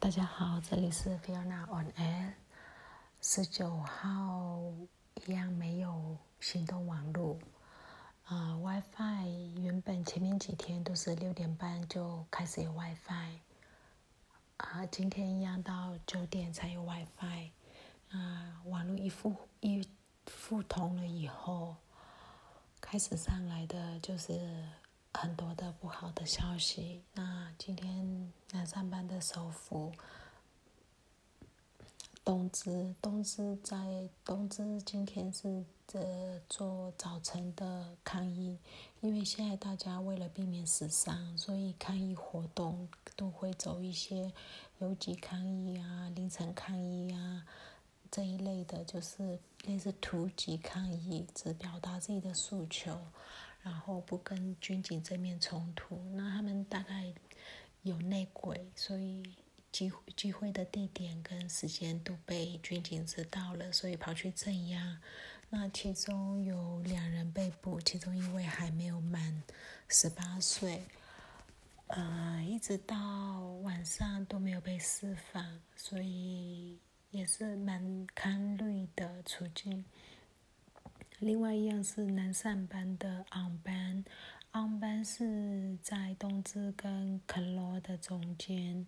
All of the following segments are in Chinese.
大家好，这里是 Fiona on Air。十九号一样没有行动网络，啊，WiFi 原本前面几天都是六点半就开始有 WiFi，啊，今天一样到九点才有 WiFi，啊，网络一复一复通了以后，开始上来的就是很多的不好的消息。那今天南上班的首府。东芝，东芝在东芝今天是呃做早晨的抗议，因为现在大家为了避免死伤，所以抗议活动都会走一些游击抗议啊、凌晨抗议啊这一类的，就是类似突击抗议，只表达自己的诉求，然后不跟军警正面冲突。那他们大概有内鬼，所以。集聚会的地点跟时间都被军警知道了，所以跑去镇压。那其中有两人被捕，其中一位还没有满十八岁，呃，一直到晚上都没有被释放，所以也是蛮堪虑的处境。另外一样是南上班的昂班，昂班是在东芝跟肯罗的中间。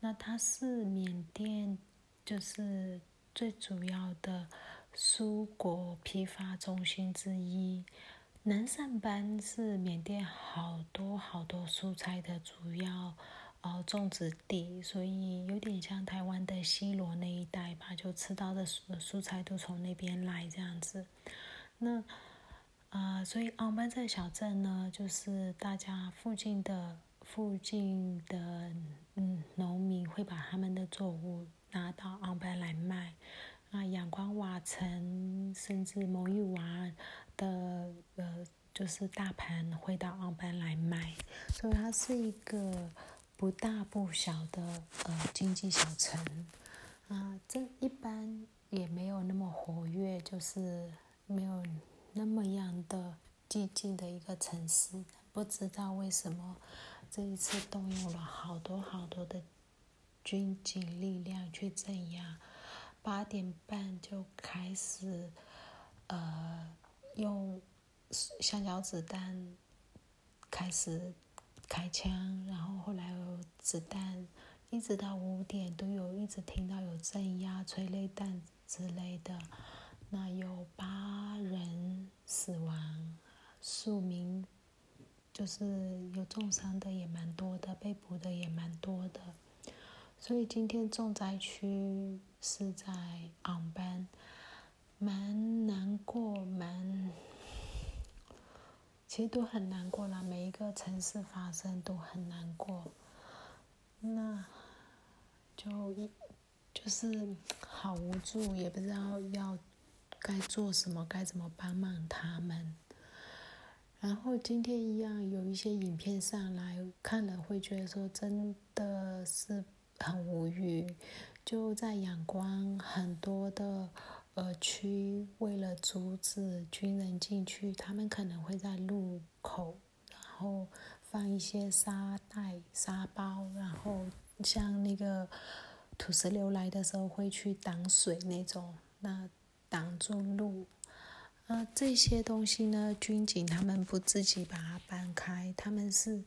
那它是缅甸，就是最主要的蔬果批发中心之一。南上班是缅甸好多好多蔬菜的主要呃种植地，所以有点像台湾的西罗那一带吧，就吃到的蔬蔬菜都从那边来这样子。那啊，所以昂班这小镇呢，就是大家附近的。附近的嗯农民会把他们的作物拿到昂班来卖，啊，阳光瓦城甚至蒙玉瓦的呃就是大盘会到昂班来卖，所以它是一个不大不小的呃经济小城，啊，这一般也没有那么活跃，就是没有寂静的一个城市，不知道为什么。这一次动用了好多好多的军警力量去镇压，八点半就开始，呃，用橡胶子弹开始开枪，然后后来有子弹，一直到五点都有一直听到有镇压催泪弹之类的，那有八人死亡，数名。就是有重伤的也蛮多的，被捕的也蛮多的，所以今天重灾区是在昂班，蛮难过，蛮，其实都很难过啦。每一个城市发生都很难过，那就一就是好无助，也不知道要该做什么，该怎么帮忙他们。然后今天一样有一些影片上来看了，会觉得说真的是很无语。就在仰光很多的呃区，为了阻止军人进去，他们可能会在路口，然后放一些沙袋、沙包，然后像那个土石流来的时候会去挡水那种，那挡住路。呃，这些东西呢，军警他们不自己把它搬开，他们是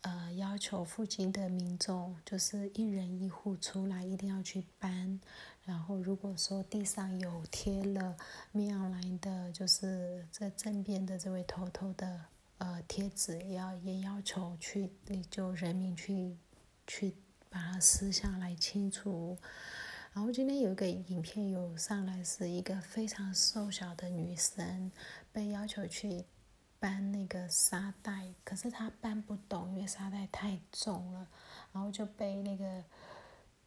呃要求附近的民众，就是一人一户出来一定要去搬。然后如果说地上有贴了妙来的，就是在正边的这位头头的呃贴纸，要也要求去就人民去去把它撕下来清除。然后今天有一个影片有上来，是一个非常瘦小的女生被要求去搬那个沙袋，可是她搬不动，因为沙袋太重了，然后就被那个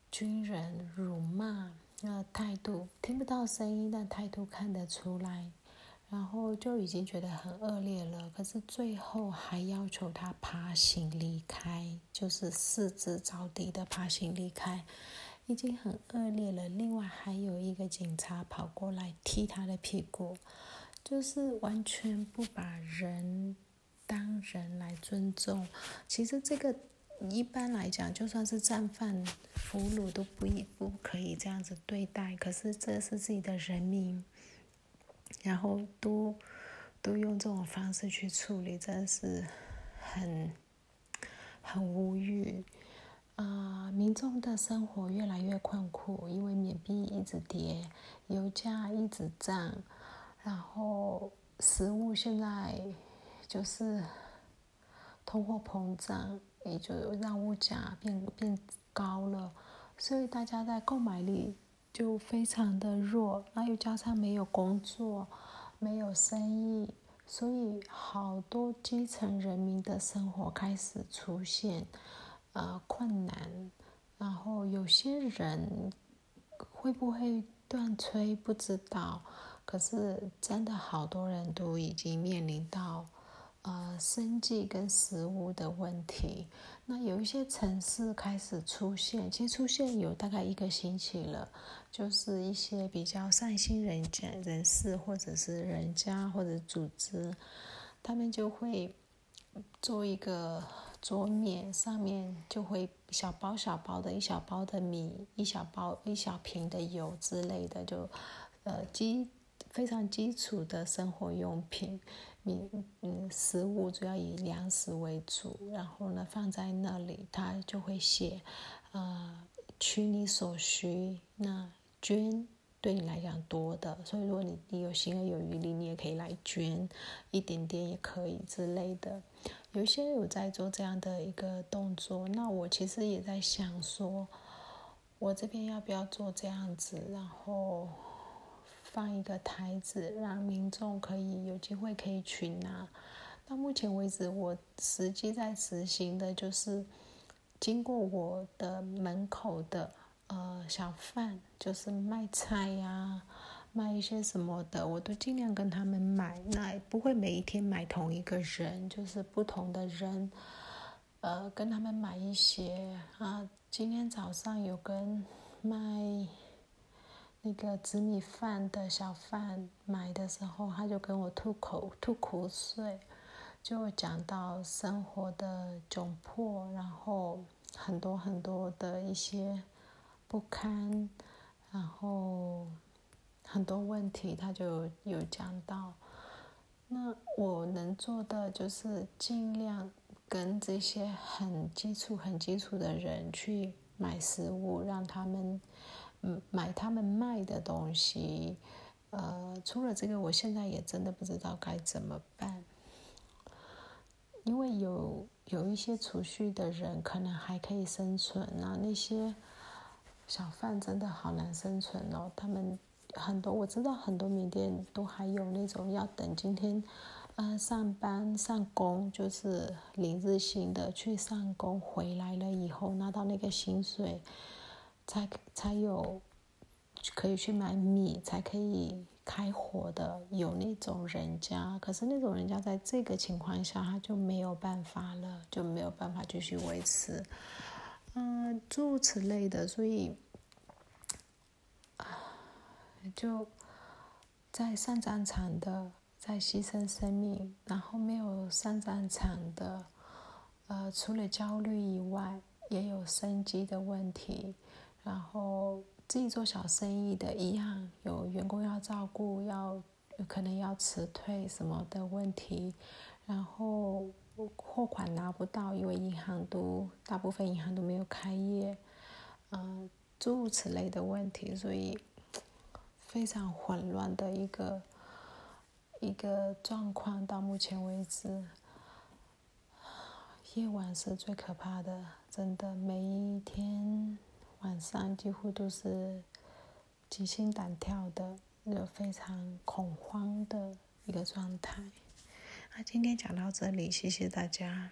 军人辱骂，那态度听不到声音，但态度看得出来，然后就已经觉得很恶劣了。可是最后还要求她爬行离开，就是四肢着地的爬行离开。已经很恶劣了。另外还有一个警察跑过来踢他的屁股，就是完全不把人当人来尊重。其实这个一般来讲，就算是战犯俘虏都不一不可以这样子对待。可是这是自己的人民，然后都都用这种方式去处理，真是很很无语。啊，民众的生活越来越困苦，因为缅币一直跌，油价一直涨，然后食物现在就是通货膨胀。也就让物价变变高了，所以大家在购买力就非常的弱，那又加上没有工作，没有生意，所以好多基层人民的生活开始出现呃困难，然后有些人会不会断炊不知道，可是真的好多人都已经面临到。呃，生计跟食物的问题，那有一些城市开始出现，其实出现有大概一个星期了，就是一些比较善心人家人士或者是人家或者组织，他们就会做一个桌面，上面就会小包小包的一小包的米，一小包一小瓶的油之类的，就呃基非常基础的生活用品。米嗯，食物主要以粮食为主，然后呢放在那里，他就会写，呃，取你所需。那捐对你来讲多的，所以如果你你有心而有余力，你也可以来捐一点点也可以之类的。有一些有在做这样的一个动作，那我其实也在想说，我这边要不要做这样子，然后。放一个台子，让民众可以有机会可以去拿。到目前为止，我实际在实行的就是，经过我的门口的呃小贩，就是卖菜呀，卖一些什么的，我都尽量跟他们买。那不会每一天买同一个人，就是不同的人，呃，跟他们买一些啊。今天早上有跟卖。那个紫米饭的小贩买的时候，他就跟我吐口吐苦水，就讲到生活的窘迫，然后很多很多的一些不堪，然后很多问题，他就有讲到。那我能做的就是尽量跟这些很基础、很基础的人去买食物，让他们。嗯，买他们卖的东西，呃，除了这个，我现在也真的不知道该怎么办，因为有有一些储蓄的人可能还可以生存那，那些小贩真的好难生存哦。他们很多我知道很多缅甸都还有那种要等今天，呃，上班上工就是领日薪的去上工回来了以后拿到那个薪水。才才有可以去买米，才可以开火的，有那种人家，可是那种人家在这个情况下，他就没有办法了，就没有办法继续维持，嗯，诸如此类的，所以啊，就在上战场的在牺牲生命，然后没有上战场的，呃，除了焦虑以外，也有生机的问题。然后自己做小生意的一样，有员工要照顾，要有可能要辞退什么的问题，然后货款拿不到，因为银行都大部分银行都没有开业，嗯，诸如此类的问题，所以非常混乱的一个一个状况。到目前为止，夜晚是最可怕的，真的每一天。晚上几乎都是惊心胆跳的，有非常恐慌的一个状态。那今天讲到这里，谢谢大家。